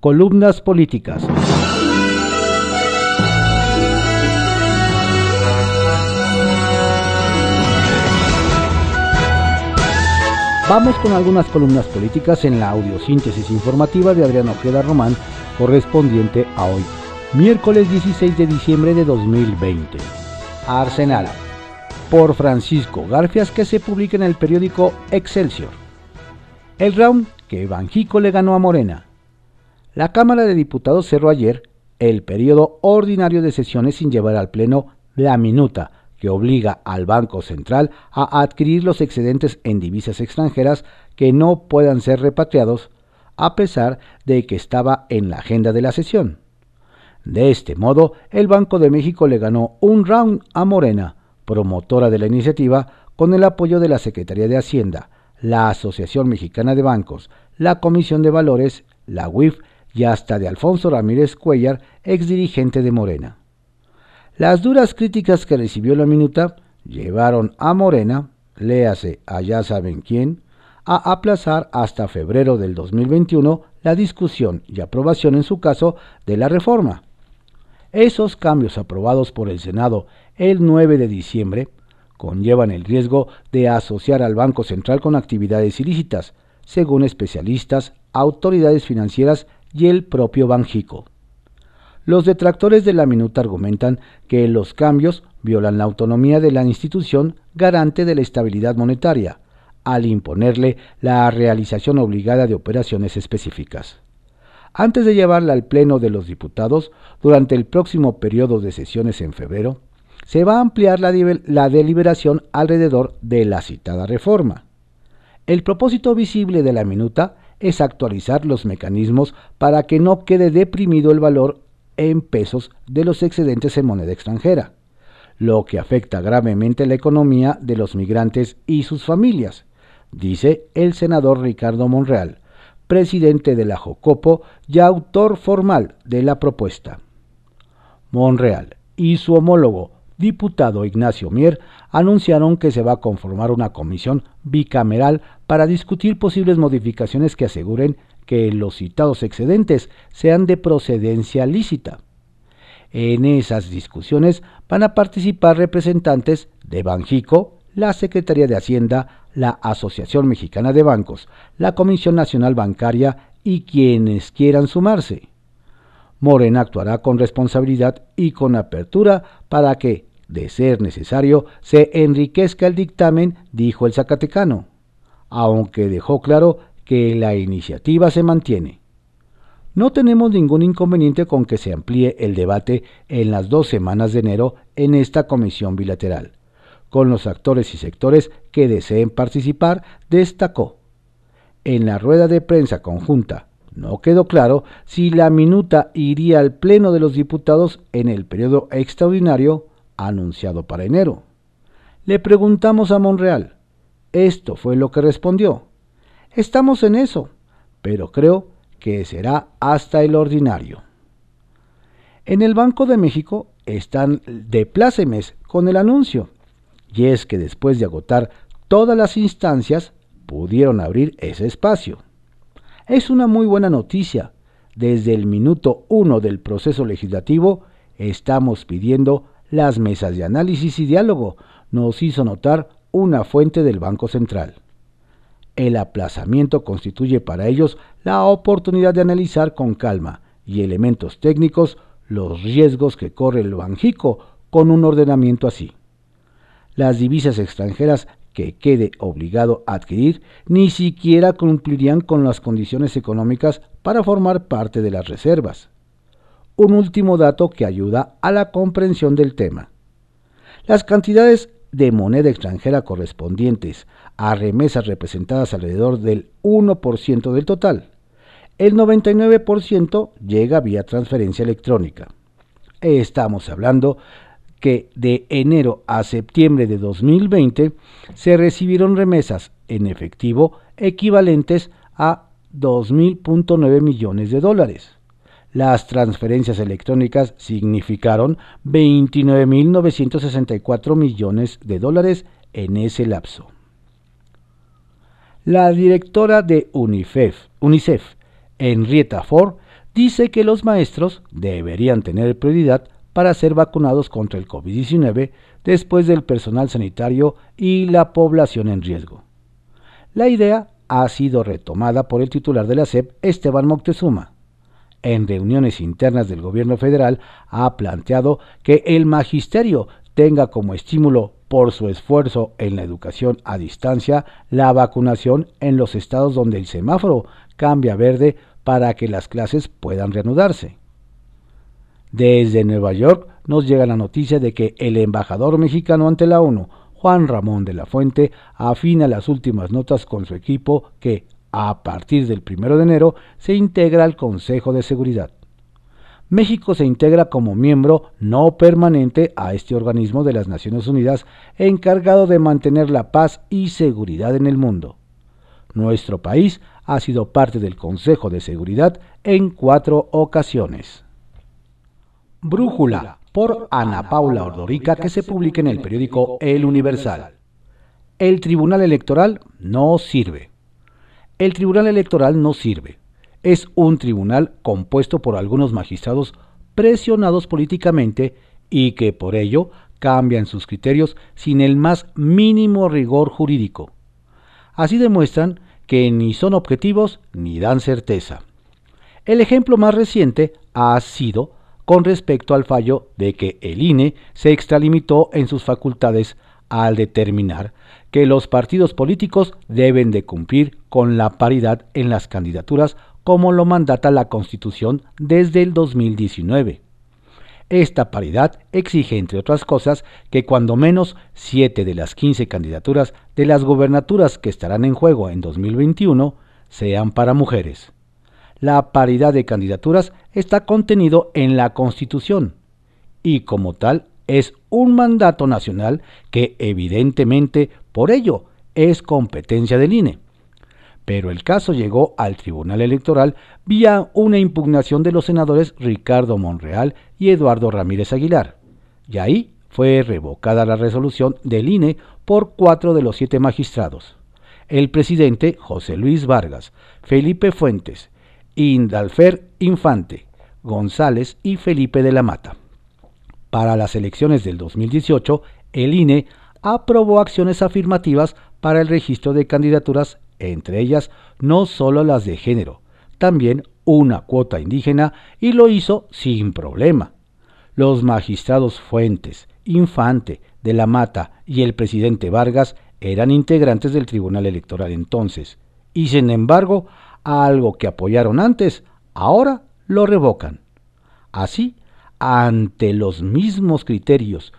columnas políticas. Vamos con algunas columnas políticas en la audiosíntesis informativa de Adrián Ojeda Román, correspondiente a hoy, miércoles 16 de diciembre de 2020. Arsenal, por Francisco Garfias, que se publica en el periódico Excelsior. El round que Banjico le ganó a Morena. La Cámara de Diputados cerró ayer el periodo ordinario de sesiones sin llevar al Pleno la minuta que obliga al Banco Central a adquirir los excedentes en divisas extranjeras que no puedan ser repatriados, a pesar de que estaba en la agenda de la sesión. De este modo, el Banco de México le ganó un round a Morena, promotora de la iniciativa, con el apoyo de la Secretaría de Hacienda, la Asociación Mexicana de Bancos, la Comisión de Valores, la UIF y hasta de Alfonso Ramírez Cuellar, exdirigente de Morena. Las duras críticas que recibió la minuta llevaron a Morena, léase a ya saben quién, a aplazar hasta febrero del 2021 la discusión y aprobación en su caso de la reforma. Esos cambios aprobados por el Senado el 9 de diciembre conllevan el riesgo de asociar al Banco Central con actividades ilícitas, según especialistas, autoridades financieras y el propio Banjico. Los detractores de la minuta argumentan que los cambios violan la autonomía de la institución garante de la estabilidad monetaria, al imponerle la realización obligada de operaciones específicas. Antes de llevarla al Pleno de los Diputados, durante el próximo periodo de sesiones en febrero, se va a ampliar la, la, deliberación alrededor de la citada reforma. El propósito visible de la minuta es actualizar los mecanismos para que no quede deprimido el valor en pesos de los excedentes en moneda extranjera, lo que afecta gravemente la economía de los migrantes y sus familias, dice el senador Ricardo Monreal, presidente de la Jocopo y autor formal de la propuesta. Monreal y su homólogo, diputado Ignacio Mier, anunciaron que se va a conformar una comisión bicameral para discutir posibles modificaciones que aseguren que los citados excedentes sean de procedencia lícita. En esas discusiones van a participar representantes de Banjico, la Secretaría de Hacienda, la Asociación Mexicana de Bancos, la Comisión Nacional Bancaria y quienes quieran sumarse. Morena actuará con responsabilidad y con apertura para que, de ser necesario, se enriquezca el dictamen, dijo el Zacatecano, aunque dejó claro que la iniciativa se mantiene. No tenemos ningún inconveniente con que se amplíe el debate en las dos semanas de enero en esta comisión bilateral. Con los actores y sectores que deseen participar, destacó. En la rueda de prensa conjunta no quedó claro si la minuta iría al Pleno de los Diputados en el periodo extraordinario anunciado para enero. Le preguntamos a Monreal. Esto fue lo que respondió. Estamos en eso, pero creo que será hasta el ordinario. En el Banco de México están de plácemes con el anuncio, y es que después de agotar todas las instancias, pudieron abrir ese espacio. Es una muy buena noticia. Desde el minuto uno del proceso legislativo estamos pidiendo las mesas de análisis y diálogo, nos hizo notar una fuente del Banco Central. El aplazamiento constituye para ellos la oportunidad de analizar con calma y elementos técnicos los riesgos que corre el Banjico con un ordenamiento así. Las divisas extranjeras que quede obligado a adquirir ni siquiera cumplirían con las condiciones económicas para formar parte de las reservas. Un último dato que ayuda a la comprensión del tema. Las cantidades de moneda extranjera correspondientes a remesas representadas alrededor del 1% del total. El 99% llega vía transferencia electrónica. Estamos hablando que de enero a septiembre de 2020 se recibieron remesas en efectivo equivalentes a 2.000.9 millones de dólares. Las transferencias electrónicas significaron 29.964 millones de dólares en ese lapso. La directora de UNICEF, UNICEF Henrietta Ford, dice que los maestros deberían tener prioridad para ser vacunados contra el COVID-19 después del personal sanitario y la población en riesgo. La idea ha sido retomada por el titular de la SEP, Esteban Moctezuma. En reuniones internas del gobierno federal ha planteado que el magisterio tenga como estímulo por su esfuerzo en la educación a distancia la vacunación en los estados donde el semáforo cambia verde para que las clases puedan reanudarse. Desde Nueva York nos llega la noticia de que el embajador mexicano ante la ONU, Juan Ramón de la Fuente, afina las últimas notas con su equipo que, a partir del 1 de enero, se integra al Consejo de Seguridad. México se integra como miembro no permanente a este organismo de las Naciones Unidas encargado de mantener la paz y seguridad en el mundo. Nuestro país ha sido parte del Consejo de Seguridad en cuatro ocasiones. Brújula por Ana Paula Ordorica que se publica en el periódico El Universal. El Tribunal Electoral no sirve. El Tribunal Electoral no sirve. Es un tribunal compuesto por algunos magistrados presionados políticamente y que por ello cambian sus criterios sin el más mínimo rigor jurídico. Así demuestran que ni son objetivos ni dan certeza. El ejemplo más reciente ha sido con respecto al fallo de que el INE se extralimitó en sus facultades al determinar que los partidos políticos deben de cumplir con la paridad en las candidaturas como lo mandata la Constitución desde el 2019. Esta paridad exige, entre otras cosas, que cuando menos 7 de las 15 candidaturas de las gobernaturas que estarán en juego en 2021 sean para mujeres la paridad de candidaturas está contenido en la Constitución y como tal es un mandato nacional que evidentemente por ello es competencia del INE. Pero el caso llegó al Tribunal Electoral vía una impugnación de los senadores Ricardo Monreal y Eduardo Ramírez Aguilar. Y ahí fue revocada la resolución del INE por cuatro de los siete magistrados. El presidente José Luis Vargas, Felipe Fuentes, Indalfer Infante, González y Felipe de la Mata. Para las elecciones del 2018, el INE aprobó acciones afirmativas para el registro de candidaturas, entre ellas no solo las de género, también una cuota indígena y lo hizo sin problema. Los magistrados Fuentes, Infante, de la Mata y el presidente Vargas eran integrantes del Tribunal Electoral entonces, y sin embargo algo que apoyaron antes, ahora lo revocan. Así, ante los mismos criterios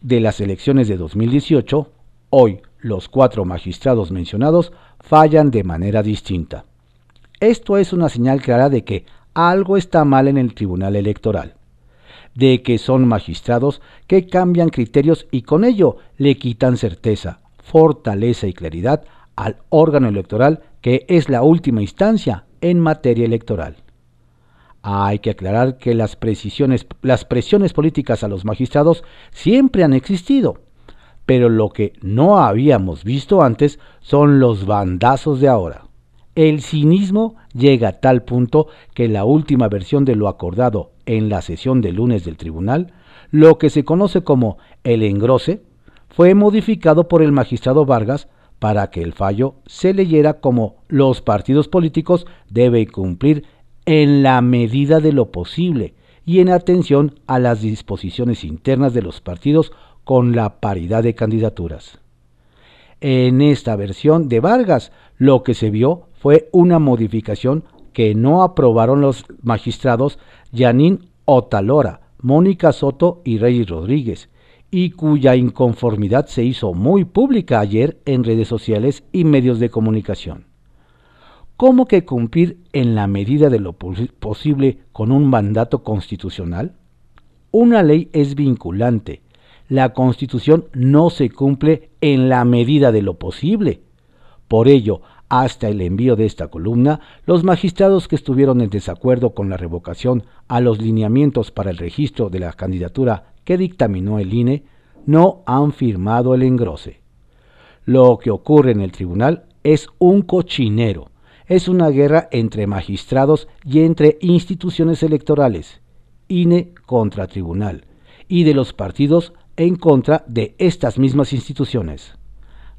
de las elecciones de 2018, hoy los cuatro magistrados mencionados fallan de manera distinta. Esto es una señal clara de que algo está mal en el Tribunal Electoral, de que son magistrados que cambian criterios y con ello le quitan certeza, fortaleza y claridad al órgano electoral que es la última instancia en materia electoral. Hay que aclarar que las, presiones políticas a los magistrados siempre han existido, pero lo que no habíamos visto antes son los bandazos de ahora. El cinismo llega a tal punto que la última versión de lo acordado en la sesión de lunes del tribunal, lo que se conoce como el engrose, fue modificado por el magistrado Vargas para que el fallo se leyera como los partidos políticos deben cumplir en la medida de lo posible y en atención a las disposiciones internas de los partidos con la paridad de candidaturas. En esta versión de Vargas lo que se vio fue una modificación que no aprobaron los magistrados Yanín Otalora, Mónica Soto y Reyes Rodríguez, y cuya inconformidad se hizo muy pública ayer en redes sociales y medios de comunicación. ¿Cómo que cumplir en la medida de lo posible con un mandato constitucional? Una ley es vinculante. La constitución no se cumple en la medida de lo posible. Por ello, hasta el envío de esta columna, los magistrados que estuvieron en desacuerdo con la revocación a los lineamientos para el registro de la candidatura que dictaminó el INE no han firmado el engrose. Lo que ocurre en el tribunal es un cochinero es una guerra entre magistrados y entre instituciones electorales, INE contra tribunal, y de los partidos en contra de estas mismas instituciones.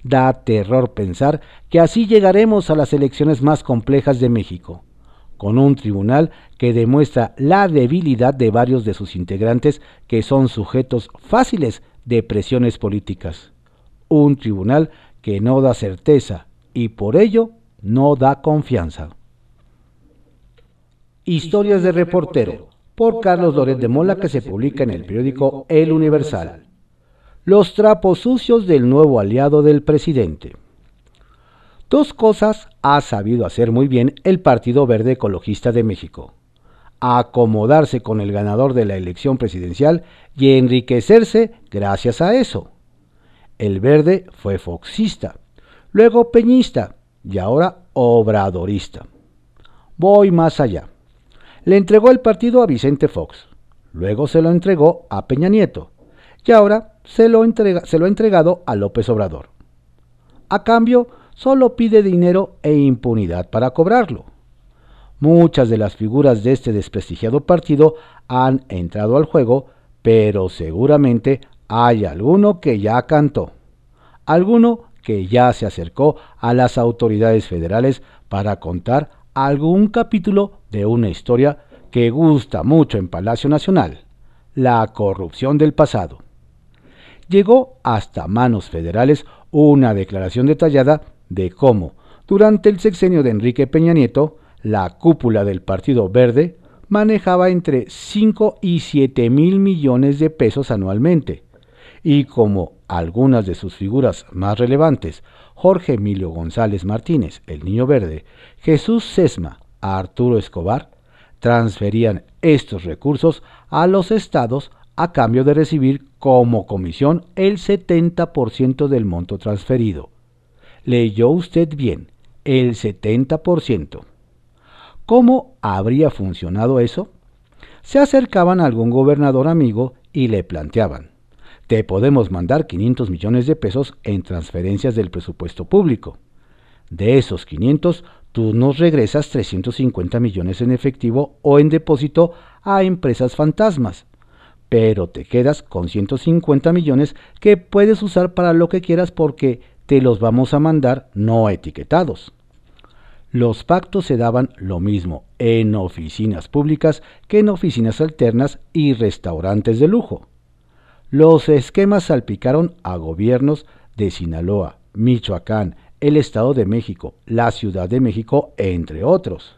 Da terror pensar que así llegaremos a las elecciones más complejas de México, con un tribunal que demuestra la debilidad de varios de sus integrantes que son sujetos fáciles de presiones políticas. Un tribunal que no da certeza y por ello no da confianza. Historias de reportero por Carlos Loret de Mola que se publica en el periódico El Universal. Los trapos sucios del nuevo aliado del presidente. Dos cosas ha sabido hacer muy bien el Partido Verde Ecologista de México. Acomodarse con el ganador de la elección presidencial y enriquecerse gracias a eso. El verde fue foxista, luego peñista y ahora obradorista. Voy más allá. Le entregó el partido a Vicente Fox, luego se lo entregó a Peña Nieto y ahora se lo, entrega, ha entregado a López Obrador. A cambio, solo pide dinero e impunidad para cobrarlo. Muchas de las figuras de este desprestigiado partido han entrado al juego, pero seguramente hay alguno que ya cantó, alguno que ya se acercó a las autoridades federales para contar algún capítulo de una historia que gusta mucho en Palacio Nacional, la corrupción del pasado. Llegó hasta manos federales una declaración detallada de cómo, durante el sexenio de Enrique Peña Nieto, la cúpula del Partido Verde manejaba entre 5 y 7 mil millones de pesos anualmente, y como algunas de sus figuras más relevantes, Jorge Emilio González Martínez, el Niño Verde, Jesús Sesma, Arturo Escobar, transferían estos recursos a los estados a cambio de recibir como comisión el 70% del monto transferido. Leyó usted bien, el 70%. ¿Cómo habría funcionado eso? Se acercaban a algún gobernador amigo y le planteaban, te podemos mandar 500 millones de pesos en transferencias del presupuesto público. De esos 500, tú nos regresas 350 millones en efectivo o en depósito a empresas fantasmas, pero te quedas con 150 millones que puedes usar para lo que quieras porque te los vamos a mandar no etiquetados. Los pactos se daban lo mismo en oficinas públicas que en oficinas alternas y restaurantes de lujo. Los esquemas salpicaron a gobiernos de Sinaloa, Michoacán, el Estado de México, la Ciudad de México, entre otros.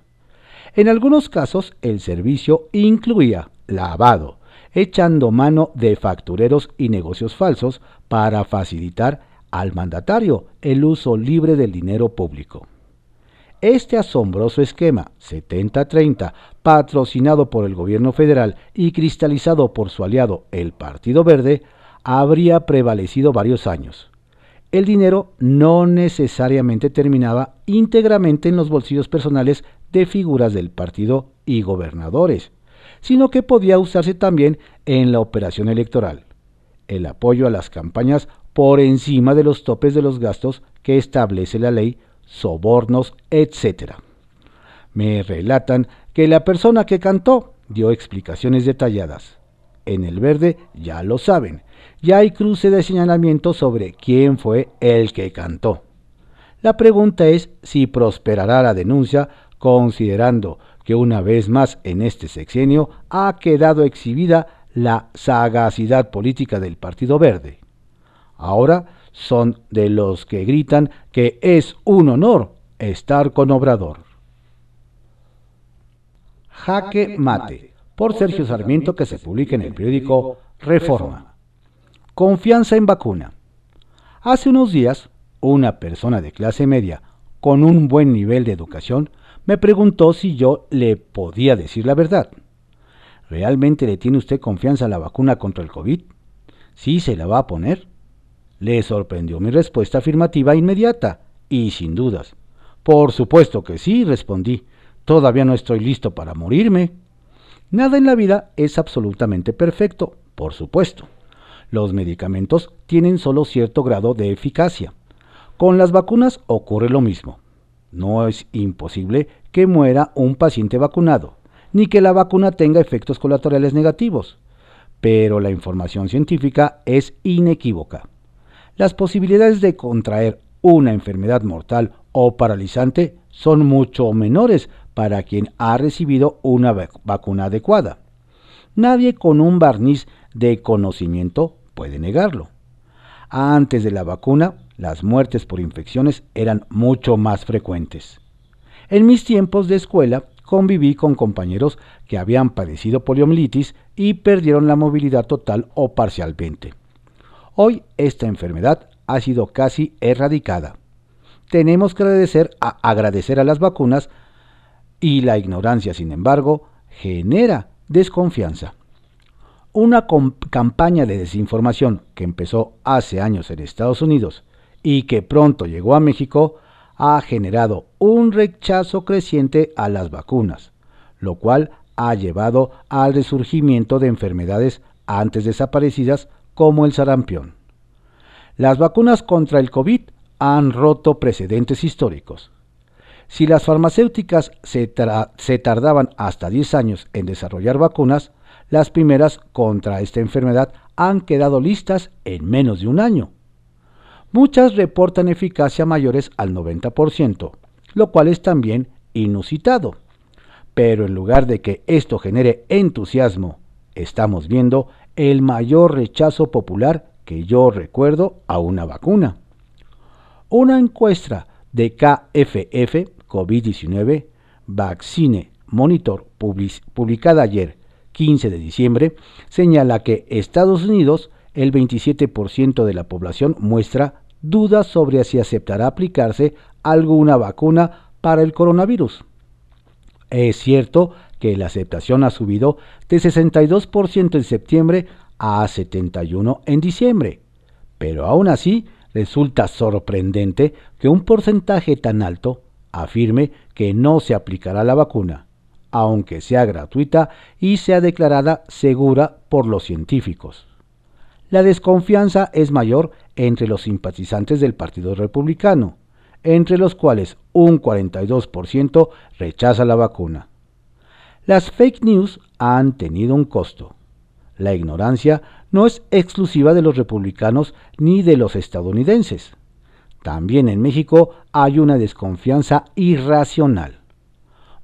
En algunos casos el servicio incluía lavado, echando mano de factureros y negocios falsos para facilitar al mandatario el uso libre del dinero público. Este asombroso esquema 70-30, patrocinado por el gobierno federal y cristalizado por su aliado el Partido Verde, habría prevalecido varios años. El dinero no necesariamente terminaba íntegramente en los bolsillos personales de figuras del partido y gobernadores, sino que podía usarse también en la operación electoral. El apoyo a las campañas por encima de los topes de los gastos que establece la ley, sobornos, etc. Me relatan que la persona que cantó dio explicaciones detalladas. En el verde ya lo saben, ya hay cruce de señalamiento sobre quién fue el que cantó. La pregunta es si prosperará la denuncia considerando que una vez más en este sexenio ha quedado exhibida la sagacidad política del Partido Verde. Ahora son de los que gritan que es un honor estar con Obrador. Jaque Mate, por Sergio Sarmiento, que se publica en el periódico Reforma. Confianza en vacuna. Hace unos días, una persona de clase media con un buen nivel de educación me preguntó si yo le podía decir la verdad. ¿Realmente le tiene usted confianza a la vacuna contra el COVID? ¿Sí se la va a poner? Le sorprendió mi respuesta afirmativa inmediata y sin dudas. Por supuesto que sí, respondí. Todavía no estoy listo para morirme. Nada en la vida es absolutamente perfecto, por supuesto. Los medicamentos tienen solo cierto grado de eficacia. Con las vacunas ocurre lo mismo. no es imposible que muera un paciente vacunado, ni que la vacuna tenga efectos colaterales negativos, pero la información científica es inequívoca. Las posibilidades de contraer una enfermedad mortal o paralizante son mucho menores para quien ha recibido una vacuna adecuada. Nadie con un barniz de conocimiento puede negarlo. Antes de la vacuna, las muertes por infecciones eran mucho más frecuentes. En mis tiempos de escuela conviví con compañeros que habían padecido poliomielitis y perdieron la movilidad total o parcialmente. Hoy esta enfermedad ha sido casi erradicada. Tenemos que agradecer a, agradecer a las vacunas y la ignorancia, sin embargo, genera desconfianza. Una campaña de desinformación que empezó hace años en Estados Unidos y que pronto llegó a México ha generado un rechazo creciente a las vacunas, lo cual ha llevado al resurgimiento de enfermedades antes desaparecidas como el sarampión. Las vacunas contra el COVID han roto precedentes históricos. Si las farmacéuticas se, se tardaban hasta 10 años en desarrollar vacunas, las primeras contra esta enfermedad han quedado listas en menos de un año. Muchas reportan eficacia mayores al 90%, lo cual es también inusitado. Pero en lugar de que esto genere entusiasmo, estamos viendo el mayor rechazo popular que yo recuerdo a una vacuna. Una encuesta de KFF COVID-19 Vaccine Monitor publicada ayer 15 de diciembre, señala que Estados Unidos, el 27% de la población muestra dudas sobre si aceptará aplicarse alguna vacuna para el coronavirus. Es cierto que la aceptación ha subido de 62% en septiembre a 71% en diciembre, pero aún así resulta sorprendente que un porcentaje tan alto afirme que no se aplicará la vacuna aunque sea gratuita y sea declarada segura por los científicos. La desconfianza es mayor entre los simpatizantes del Partido Republicano, entre los cuales un 42% rechaza la vacuna. Las fake news han tenido un costo. La ignorancia no es exclusiva de los republicanos ni de los estadounidenses. También en México hay una desconfianza irracional.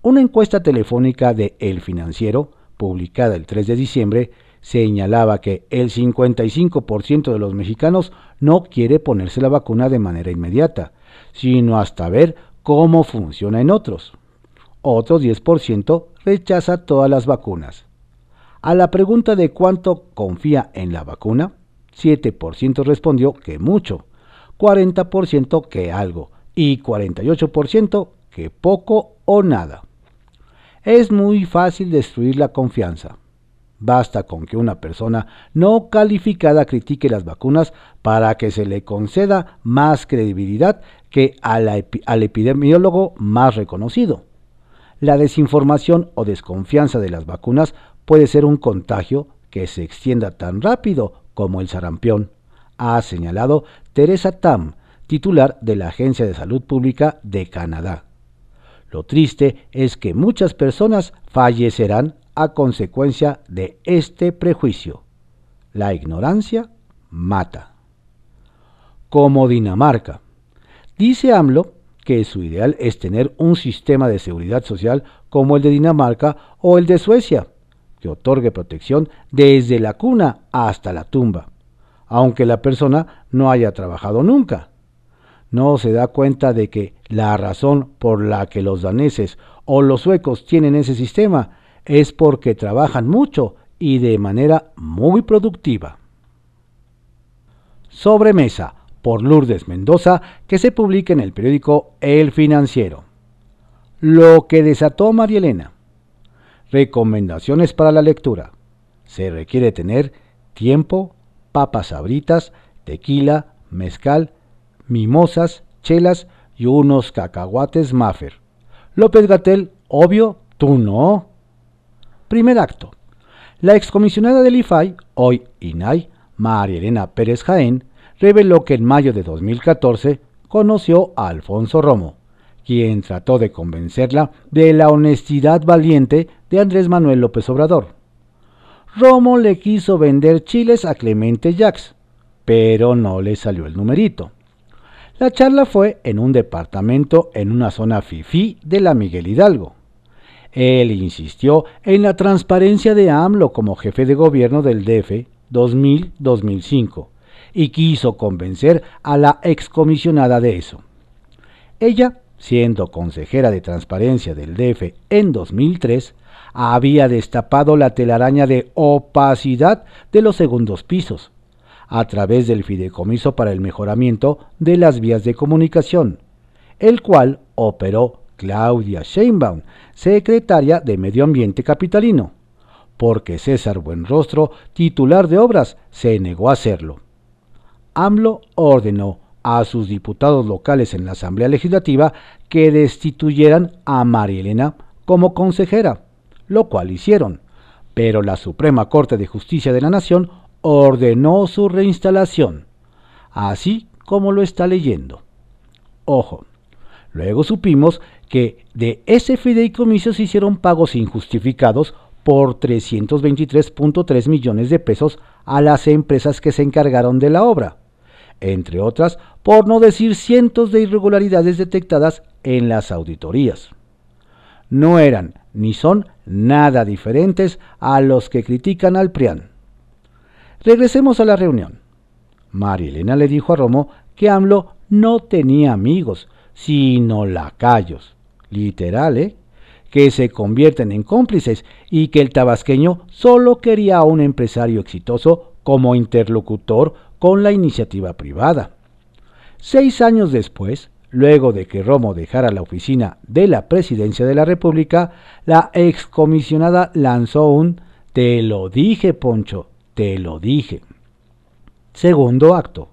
Una encuesta telefónica de El Financiero, publicada el 3 de diciembre, señalaba que el 55% de los mexicanos no quiere ponerse la vacuna de manera inmediata, sino hasta ver cómo funciona en otros. Otro 10% rechaza todas las vacunas. A la pregunta de cuánto confía en la vacuna, 7% respondió que mucho, 40% que algo y 48% que poco o nada. Es muy fácil destruir la confianza. Basta con que una persona no calificada critique las vacunas para que se le conceda más credibilidad que al epidemiólogo más reconocido. La desinformación o desconfianza de las vacunas puede ser un contagio que se extienda tan rápido como el sarampión, ha señalado Teresa Tam, titular de la Agencia de Salud Pública de Canadá. Lo triste es que muchas personas fallecerán a consecuencia de este prejuicio. La ignorancia mata. Como Dinamarca. Dice AMLO que su ideal es tener un sistema de seguridad social como el de Dinamarca o el de Suecia, que otorgue protección desde la cuna hasta la tumba, aunque la persona no haya trabajado nunca no se da cuenta de que la razón por la que los daneses o los suecos tienen ese sistema es porque trabajan mucho y de manera muy productiva. Sobremesa por Lourdes Mendoza que se publica en el periódico El Financiero. Lo que desató María Elena. Recomendaciones para la lectura. Se requiere tener tiempo, papas sabritas, tequila, mezcal, mimosas, chelas y unos cacahuates Maffer. López Gatel, obvio, tú no. Primer acto. La excomisionada del IFAI, hoy INAI, María Elena Pérez Jaén, reveló que en mayo de 2014 conoció a Alfonso Romo, quien trató de convencerla de la honestidad valiente de Andrés Manuel López Obrador. Romo le quiso vender chiles a Clemente Jax, pero no le salió el numerito. La charla fue en un departamento en una zona fifí de la Miguel Hidalgo. Él insistió en la transparencia de AMLO como jefe de gobierno del DF 2000-2005 y quiso convencer a la excomisionada de eso. Ella, siendo consejera de transparencia del DF en 2003, había destapado la telaraña de opacidad de los segundos pisos, a través del Fideicomiso para el Mejoramiento de las Vías de Comunicación, el cual operó Claudia Sheinbaum, secretaria de Medio Ambiente Capitalino, porque César Buenrostro, titular de obras, se negó a hacerlo. AMLO ordenó a sus diputados locales en la Asamblea Legislativa que destituyeran a María Elena como consejera, lo cual hicieron, pero la Suprema Corte de Justicia de la Nación ordenó su reinstalación, así como lo está leyendo. Ojo, luego supimos que de ese fideicomiso se hicieron pagos injustificados por 323.3 millones de pesos a las empresas que se encargaron de la obra, entre otras, por no decir cientos de irregularidades detectadas en las auditorías. No eran ni son nada diferentes a los que critican al PRIAN. Regresemos a la reunión. María Elena le dijo a Romo que AMLO no tenía amigos, sino lacayos, literal, ¿eh? que se convierten en cómplices y que el tabasqueño solo quería a un empresario exitoso como interlocutor con la iniciativa privada. Seis años después, luego de que Romo dejara la oficina de la presidencia de la República, la excomisionada lanzó un Te lo dije, Poncho, te lo dije. Segundo acto.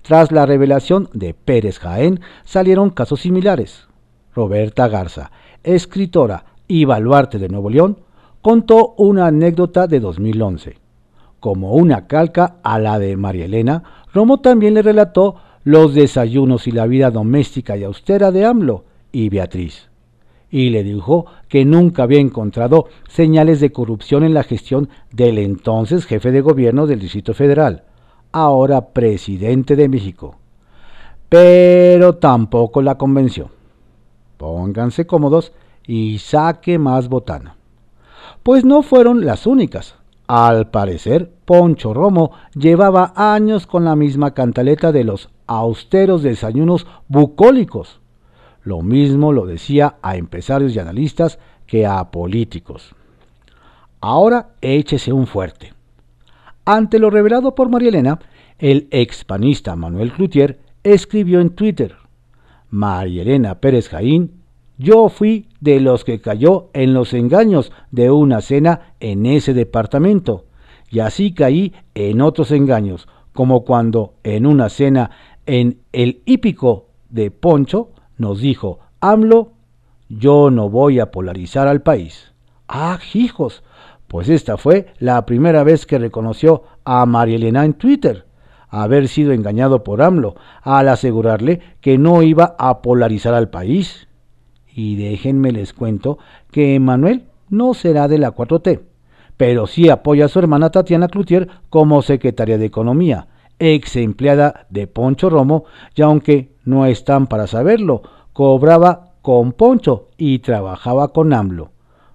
Tras la revelación de Pérez Jaén salieron casos similares. Roberta Garza, escritora y baluarte de Nuevo León, contó una anécdota de 2011. Como una calca a la de María Elena, Romo también le relató los desayunos y la vida doméstica y austera de AMLO y Beatriz. Y le dijo que nunca había encontrado señales de corrupción en la gestión del entonces jefe de gobierno del Distrito Federal, ahora presidente de México. Pero tampoco la convenció. Pónganse cómodos y saque más botana. Pues no fueron las únicas. Al parecer, Poncho Romo llevaba años con la misma cantaleta de los austeros desayunos bucólicos. Lo mismo lo decía a empresarios y analistas que a políticos. Ahora échese un fuerte. Ante lo revelado por María Elena, el expanista Manuel Cloutier escribió en Twitter, María Elena Pérez Jaín, yo fui de los que cayó en los engaños de una cena en ese departamento, y así caí en otros engaños, como cuando en una cena en el hípico de Poncho nos dijo, AMLO, yo no voy a polarizar al país. Ah, hijos, pues esta fue la primera vez que reconoció a María Elena en Twitter haber sido engañado por AMLO al asegurarle que no iba a polarizar al país. Y déjenme les cuento que Emanuel no será de la 4T, pero sí apoya a su hermana Tatiana Cloutier como secretaria de Economía, ex empleada de Poncho Romo, y aunque no están para saberlo, cobraba con Poncho y trabajaba con AMLO.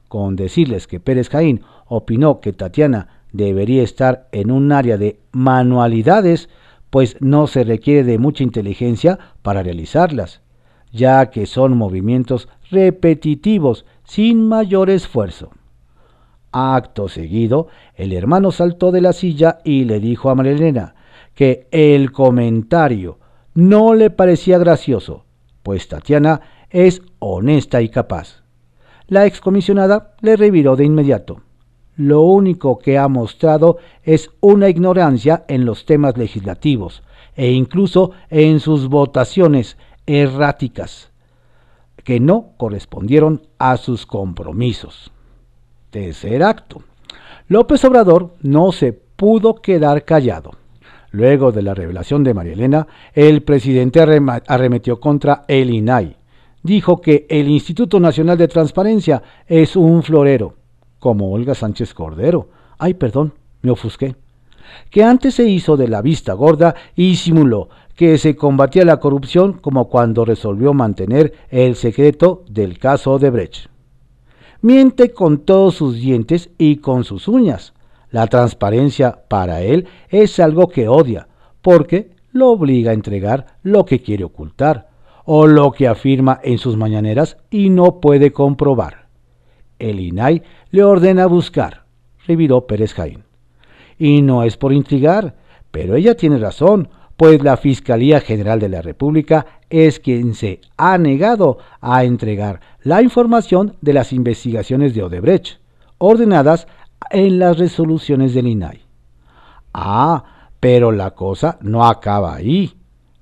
Con decirles que Pérez Jaín opinó que Tatiana debería estar en un área de manualidades, pues no se requiere de mucha inteligencia para realizarlas, ya que son movimientos repetitivos sin mayor esfuerzo. Acto seguido, el hermano saltó de la silla y le dijo a Marilena que el comentario no le parecía gracioso, pues Tatiana es honesta y capaz. La excomisionada le reviró de inmediato lo único que ha mostrado es una ignorancia en los temas legislativos e incluso en sus votaciones erráticas, que no correspondieron a sus compromisos. Tercer acto. López Obrador no se pudo quedar callado. Luego de la revelación de María Elena, el presidente arremetió contra el INAI, dijo que el Instituto Nacional de Transparencia es un florero, como Olga Sánchez Cordero. Ay, perdón, me ofusqué. Que antes se hizo de la vista gorda y simuló que se combatía la corrupción como cuando resolvió mantener el secreto del caso de Brecht. Miente con todos sus dientes y con sus uñas. La transparencia para él es algo que odia, porque lo obliga a entregar lo que quiere ocultar o lo que afirma en sus mañaneras y no puede comprobar. El INAI le ordena buscar, reviró Pérez Jaín. Y no es por intrigar, pero ella tiene razón, pues la Fiscalía General de la República es quien se ha negado a entregar la información de las investigaciones de Odebrecht, ordenadas en las resoluciones del INAI. Ah, pero la cosa no acaba ahí.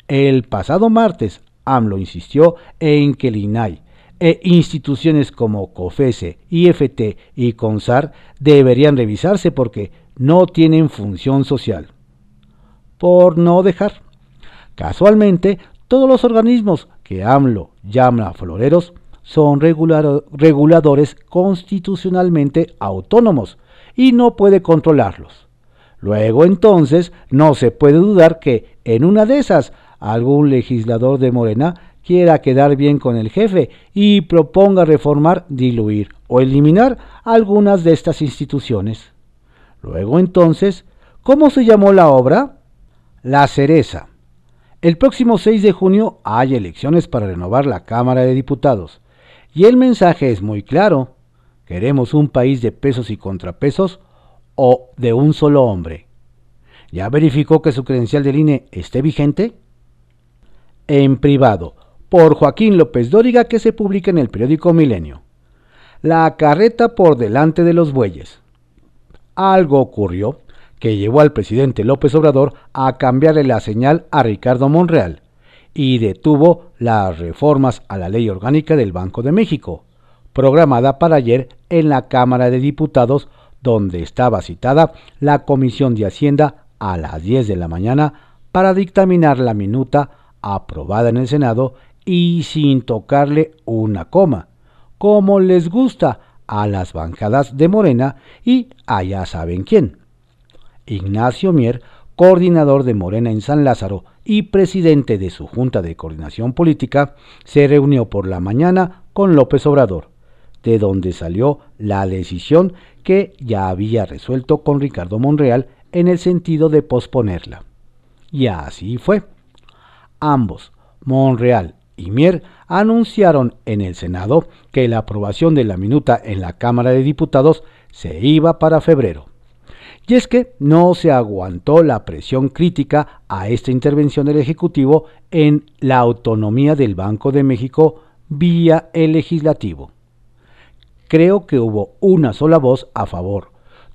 El pasado martes, AMLO insistió en que el INAI e instituciones como COFESE, IFT y CONSAR deberían revisarse porque no tienen función social. Por no dejar. Casualmente, todos los organismos que AMLO llama floreros son reguladores constitucionalmente autónomos y no puede controlarlos. Luego entonces no se puede dudar que en una de esas algún legislador de Morena quiera quedar bien con el jefe y proponga reformar, diluir o eliminar algunas de estas instituciones. Luego entonces, ¿cómo se llamó la obra? La cereza. El próximo 6 de junio hay elecciones para renovar la Cámara de Diputados. Y el mensaje es muy claro. Queremos un país de pesos y contrapesos o de un solo hombre. ¿Ya verificó que su credencial del INE esté vigente? En privado, por Joaquín López Dóriga que se publica en el periódico Milenio. La carreta por delante de los bueyes. Algo ocurrió que llevó al presidente López Obrador a cambiarle la señal a Ricardo Monreal y detuvo las reformas a la ley orgánica del Banco de México, programada para ayer en la Cámara de Diputados donde estaba citada la Comisión de Hacienda a las 10 de la mañana para dictaminar la minuta aprobada en el Senado y sin tocarle una coma, como les gusta a las bancadas de Morena y allá saben quién. Ignacio Mier, coordinador de Morena en San Lázaro y presidente de su Junta de Coordinación Política, se reunió por la mañana con López Obrador, de donde salió la decisión que ya había resuelto con Ricardo Monreal en el sentido de posponerla. Y así fue. Ambos, Monreal y Mier, anunciaron en el Senado que la aprobación de la minuta en la Cámara de Diputados se iba para febrero. Y es que no se aguantó la presión crítica a esta intervención del Ejecutivo en la autonomía del Banco de México vía el legislativo creo que hubo una sola voz a favor.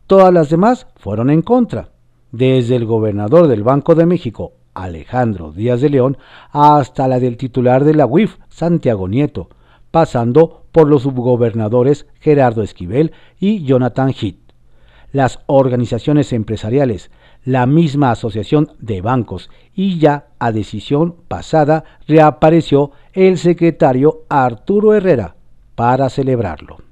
Todas las demás fueron en contra, desde el gobernador del Banco de México, Alejandro Díaz de León, hasta la del titular de la UIF, Santiago Nieto, pasando por los subgobernadores Gerardo Esquivel y Jonathan Heath. Las organizaciones empresariales, la misma asociación de bancos y ya a decisión pasada reapareció el secretario Arturo Herrera para celebrarlo.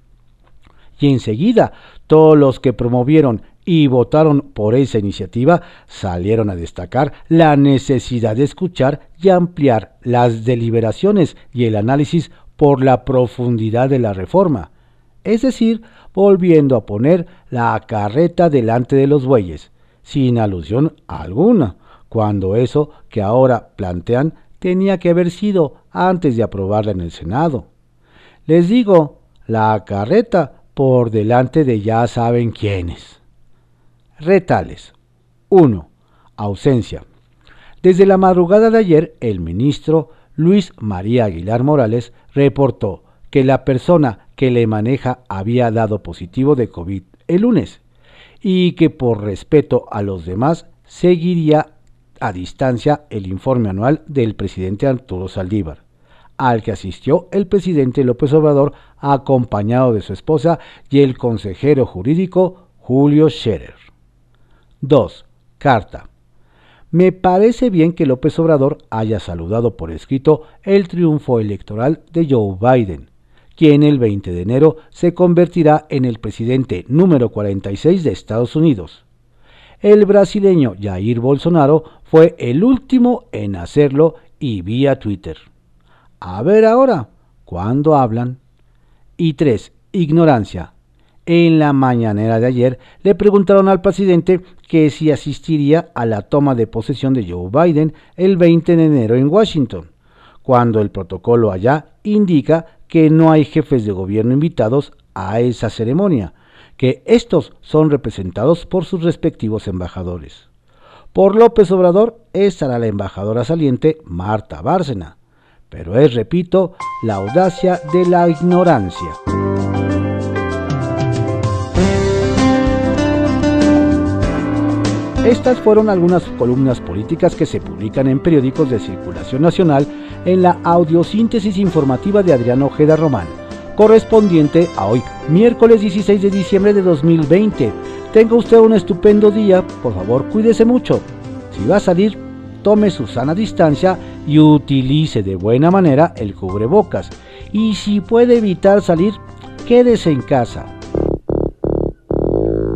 Y enseguida todos los que promovieron y votaron por esa iniciativa salieron a destacar la necesidad de escuchar y ampliar las deliberaciones y el análisis por la profundidad de la reforma, es decir, volviendo a poner la carreta delante de los bueyes, sin alusión alguna, cuando eso que ahora plantean tenía que haber sido antes de aprobarla en el Senado. Les digo, la carreta por delante de ya saben quiénes. Retales. 1. Ausencia. Desde la madrugada de ayer, el ministro Luis María Aguilar Morales reportó que la persona que le maneja había dado positivo de COVID el lunes y que por respeto a los demás seguiría a distancia el informe anual del presidente Arturo Saldívar al que asistió el presidente López Obrador acompañado de su esposa y el consejero jurídico Julio Scherer. 2. Carta. Me parece bien que López Obrador haya saludado por escrito el triunfo electoral de Joe Biden, quien el 20 de enero se convertirá en el presidente número 46 de Estados Unidos. El brasileño Jair Bolsonaro fue el último en hacerlo y vía Twitter. A ver ahora, ¿cuándo hablan? Y 3. Ignorancia. En la mañanera de ayer le preguntaron al presidente que si asistiría a la toma de posesión de Joe Biden el 20 de enero en Washington, cuando el protocolo allá indica que no hay jefes de gobierno invitados a esa ceremonia, que estos son representados por sus respectivos embajadores. Por López Obrador estará la embajadora saliente Marta Bárcena, pero es, repito, la audacia de la ignorancia. Estas fueron algunas columnas políticas que se publican en periódicos de circulación nacional en la audiosíntesis informativa de Adrián Ojeda Román, correspondiente a hoy, miércoles 16 de diciembre de 2020. Tenga usted un estupendo día, por favor cuídese mucho. Si va a salir, tome su sana distancia y utilice de buena manera el cubrebocas. Y si puede evitar salir, quédese en casa.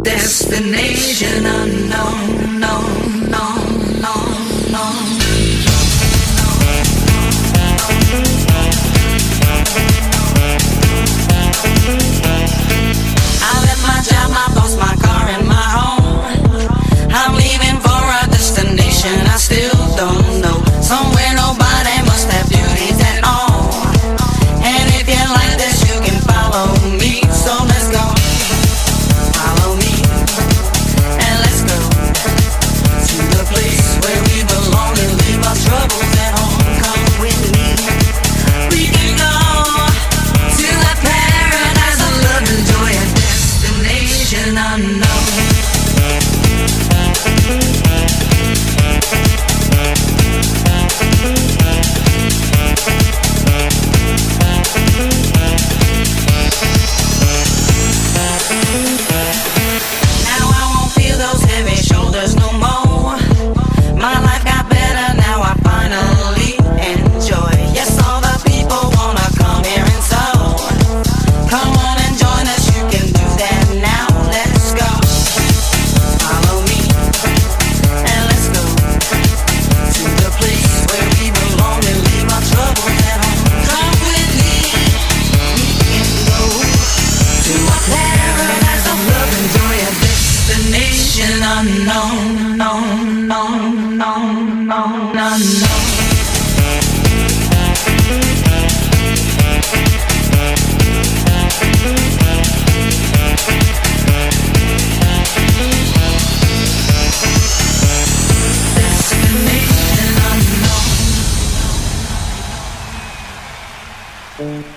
Destination unknown, Destination